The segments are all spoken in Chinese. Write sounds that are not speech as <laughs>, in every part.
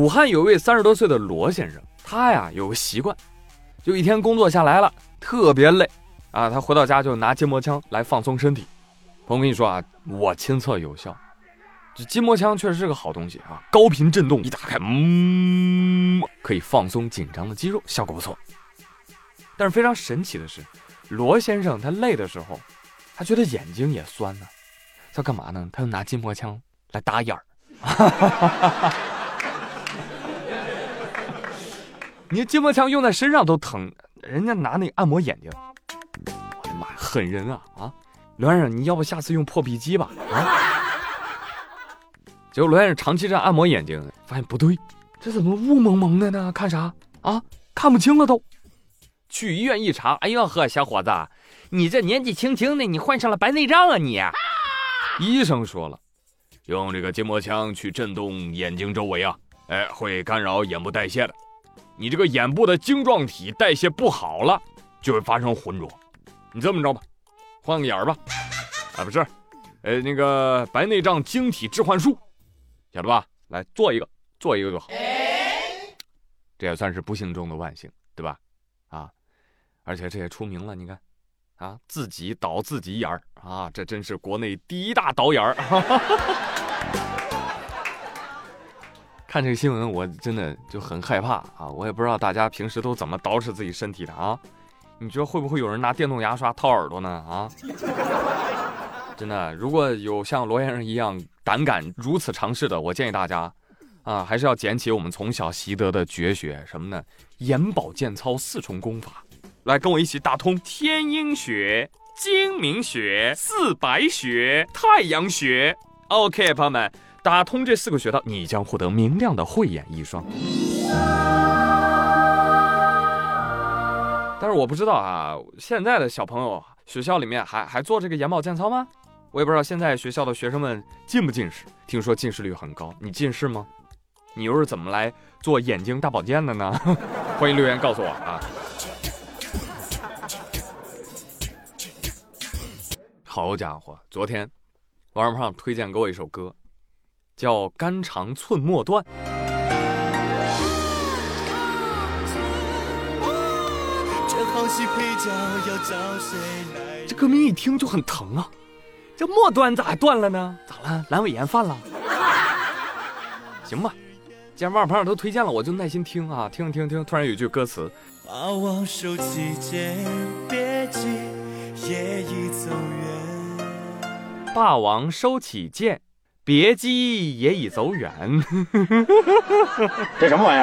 武汉有位三十多岁的罗先生，他呀有个习惯，就一天工作下来了，特别累啊，他回到家就拿筋膜枪来放松身体。我跟你说啊，我亲测有效，这筋膜枪确实是个好东西啊，高频震动一打开，嗯，可以放松紧张的肌肉，效果不错。但是非常神奇的是，罗先生他累的时候，他觉得眼睛也酸呢，他干嘛呢？他就拿筋膜枪来打眼儿。你筋膜枪用在身上都疼，人家拿那按摩眼睛，我的妈呀，狠人啊啊！罗先生，你要不下次用破壁机吧？啊！结果罗先生长期这样按摩眼睛，发现不对，这怎么雾蒙蒙的呢？看啥啊？看不清了都。去医院一查，哎呦呵，小伙子，你这年纪轻轻的，你患上了白内障啊你！医生说了，用这个筋膜枪去震动眼睛周围啊，哎，会干扰眼部代谢的。你这个眼部的晶状体代谢不好了，就会发生浑浊。你这么着吧，换个眼儿吧。啊，不是，呃，那个白内障晶体置换术，晓得吧？来做一个，做一个就好。这也算是不幸中的万幸，对吧？啊，而且这也出名了，你看，啊，自己导自己眼儿啊，这真是国内第一大导演儿。看这个新闻，我真的就很害怕啊！我也不知道大家平时都怎么捯饬自己身体的啊？你觉得会不会有人拿电动牙刷掏耳朵呢？啊！<laughs> 真的，如果有像罗先生一样胆敢如此尝试的，我建议大家啊，还是要捡起我们从小习得的绝学，什么呢？眼保健操四重功法，来跟我一起打通天阴穴、睛明穴、四白穴、太阳穴。OK，朋友们。打通这四个穴道，你将获得明亮的慧眼一双。但是我不知道啊，现在的小朋友学校里面还还做这个眼保健操吗？我也不知道现在学校的学生们近不近视。听说近视率很高，你近视吗？你又是怎么来做眼睛大保健的呢？<laughs> 欢迎留言告诉我啊！好家伙，昨天王二胖推荐给我一首歌。叫肝肠寸末断。这歌名一听就很疼啊！这末端咋断了呢？咋了？阑尾炎犯了？<laughs> 行吧，既然王胖都推荐了，我就耐心听啊，听听听。突然有句歌词：霸王收起剑，别急，夜已走远。霸王收起剑。别姬也已走远，<laughs> 这什么玩意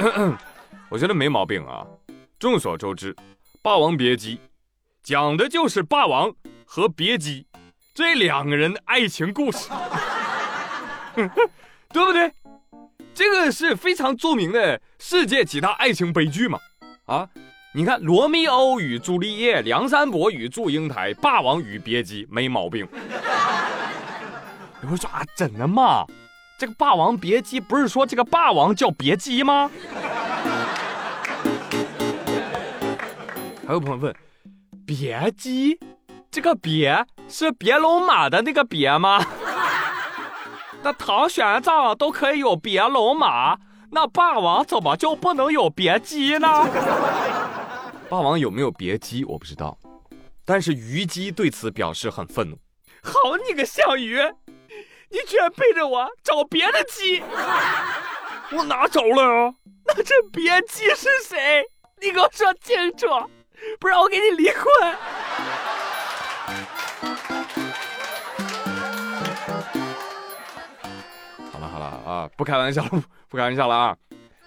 儿？我觉得没毛病啊。众所周知，《霸王别姬》讲的就是霸王和别姬这两个人的爱情故事，<laughs> 对不对？这个是非常著名的世界几大爱情悲剧嘛？啊？你看，《罗密欧与朱丽叶》《梁山伯与祝英台》《霸王与别姬》没毛病。你会说啊，真的吗？这个《霸王别姬》不是说这个霸王叫别姬吗？还有朋友问，别姬，这个别是别龙马的那个别吗？那唐玄奘都可以有别龙马，那霸王怎么就不能有别姬呢？霸王有没有别姬我不知道，但是虞姬对此表示很愤怒。好你个项羽，你居然背着我找别的姬！<laughs> 我哪找了啊？那这别姬是谁？你给我说清楚，不然我跟你离婚。好了好了啊，不开玩笑了，不开玩笑了啊！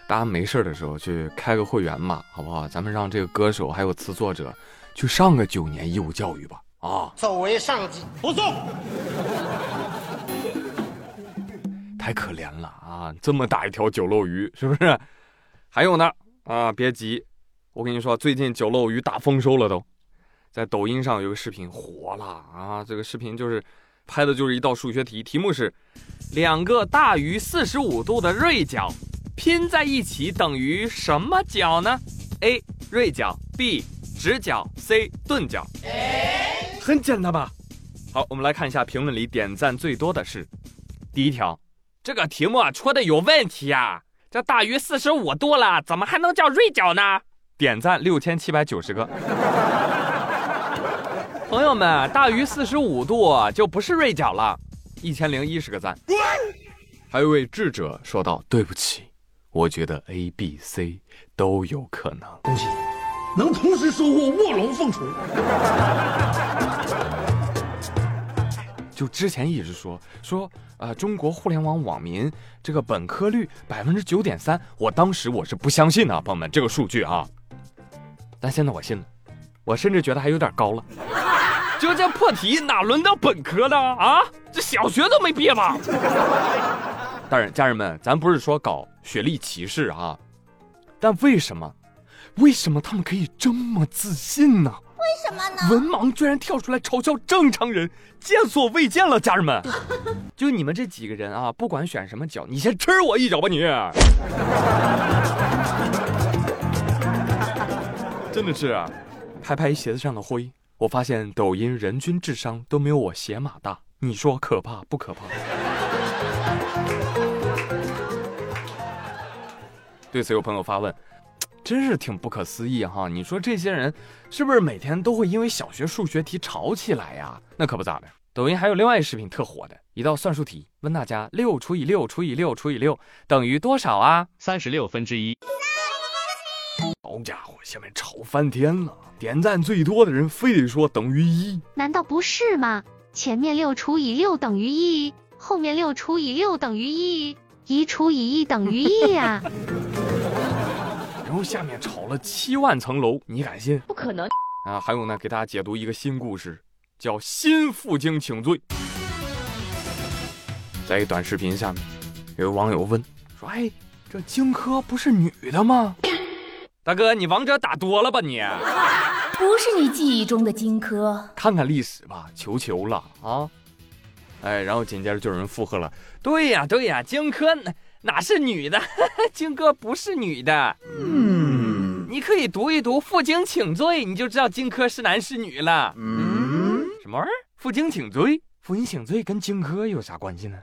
大家没事的时候去开个会员嘛，好不好？咱们让这个歌手还有词作者去上个九年义务教育吧！啊，作为上级，不送。<laughs> 太可怜了啊！这么大一条九漏鱼，是不是？还有呢啊！别急，我跟你说，最近九漏鱼大丰收了，都在抖音上有个视频火了啊！这个视频就是拍的就是一道数学题，题目是两个大于四十五度的锐角。拼在一起等于什么角呢？A. 锐角 B. 直角 C. 钝角。很简单吧？好，我们来看一下评论里点赞最多的是第一条，这个题目啊出的有问题呀！这大于四十五度了，怎么还能叫锐角呢？点赞六千七百九十个。朋友们，大于四十五度就不是锐角了，一千零一十个赞。还有位智者说道：“对不起，我觉得 A、B、C 都有可能。”恭喜，能同时收获卧龙凤雏。<laughs> 就之前一直说说，呃，中国互联网网民这个本科率百分之九点三，我当时我是不相信的，朋友们，这个数据啊。但现在我信了，我甚至觉得还有点高了。就这破题哪轮到本科了啊？这小学都没毕业吧？当然，家人们，咱不是说搞学历歧视啊，但为什么，为什么他们可以这么自信呢？为什么呢？文盲居然跳出来嘲笑正常人，见所未见了，家人们。<laughs> 就你们这几个人啊，不管选什么脚，你先吃我一脚吧你。<laughs> 真的是，拍拍鞋子上的灰，我发现抖音人均智商都没有我鞋码大，你说可怕不可怕？对此有朋友发问。真是挺不可思议哈！你说这些人是不是每天都会因为小学数学题吵起来呀？那可不咋的。抖音还有另外一视频特火的一道算术题，问大家六除以六除以六除以六等于多少啊？三十六分之一。好家伙，下面吵翻天了！点赞最多的人非得说等于一，难道不是吗？前面六除以六等于一，后面六除以六等于一，一除以一等于一呀。<laughs> 然后下面炒了七万层楼，你敢信？不可能啊！还有呢，给大家解读一个新故事，叫“新负荆请罪”。在一短视频下面，有网友问说：“哎，这荆轲不是女的吗？” <coughs> 大哥，你王者打多了吧你？<laughs> 不是你记忆中的荆轲。看看历史吧，求求了啊！哎，然后紧接着就有人附和了：“对呀，对呀，荆轲哪哪是女的？<laughs> 荆轲不是女的。”嗯，你可以读一读《负荆请罪》，你就知道荆轲是男是女了。嗯，什么玩意儿？负荆请罪？负荆请罪跟荆轲有啥关系呢？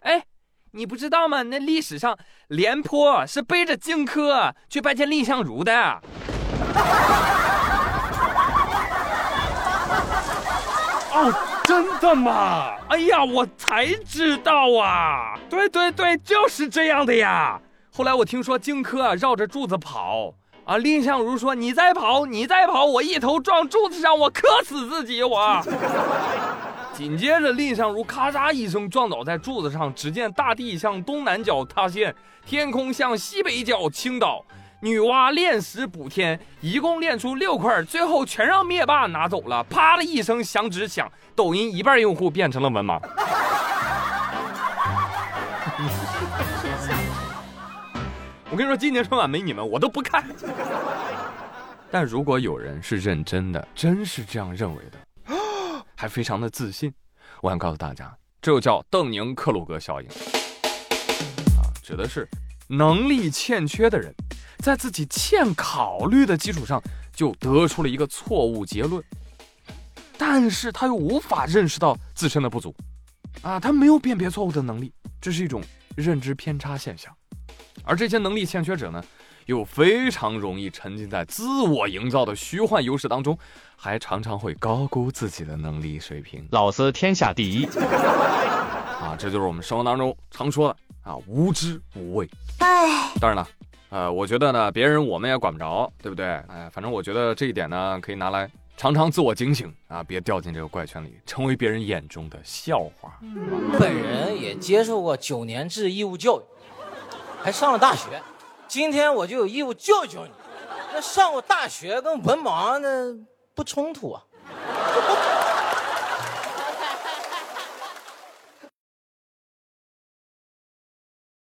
哎，你不知道吗？那历史上廉颇是背着荆轲去拜见蔺相如的。哦，真的吗？哎呀，我才知道啊！对对对，就是这样的呀。后来我听说荆轲绕着柱子跑啊，蔺相如说：“你再跑，你再跑，我一头撞柱子上，我磕死自己我。” <laughs> 紧接着蔺相如咔嚓一声撞倒在柱子上，只见大地向东南角塌陷，天空向西北角倾倒。女娲炼石补天，一共炼出六块，最后全让灭霸拿走了。啪的一声响指响，抖音一半用户变成了文盲。<laughs> 我跟你说，今年春晚没你们，我都不看。但如果有人是认真的，真是这样认为的，<gasps> 还非常的自信，我想告诉大家，这就叫邓宁克鲁格效应啊，指的是能力欠缺的人。在自己欠考虑的基础上，就得出了一个错误结论，但是他又无法认识到自身的不足，啊，他没有辨别错误的能力，这是一种认知偏差现象。而这些能力欠缺者呢，又非常容易沉浸在自我营造的虚幻优势当中，还常常会高估自己的能力水平。老子天下第一，啊，这就是我们生活当中常说的啊，无知无畏。哎，当然了。呃，我觉得呢，别人我们也管不着，对不对？哎，反正我觉得这一点呢，可以拿来常常自我警醒啊，别掉进这个怪圈里，成为别人眼中的笑话。本人也接受过九年制义务教育，还上了大学。今天我就有义务教育教育你，那上过大学跟文盲那不冲突啊。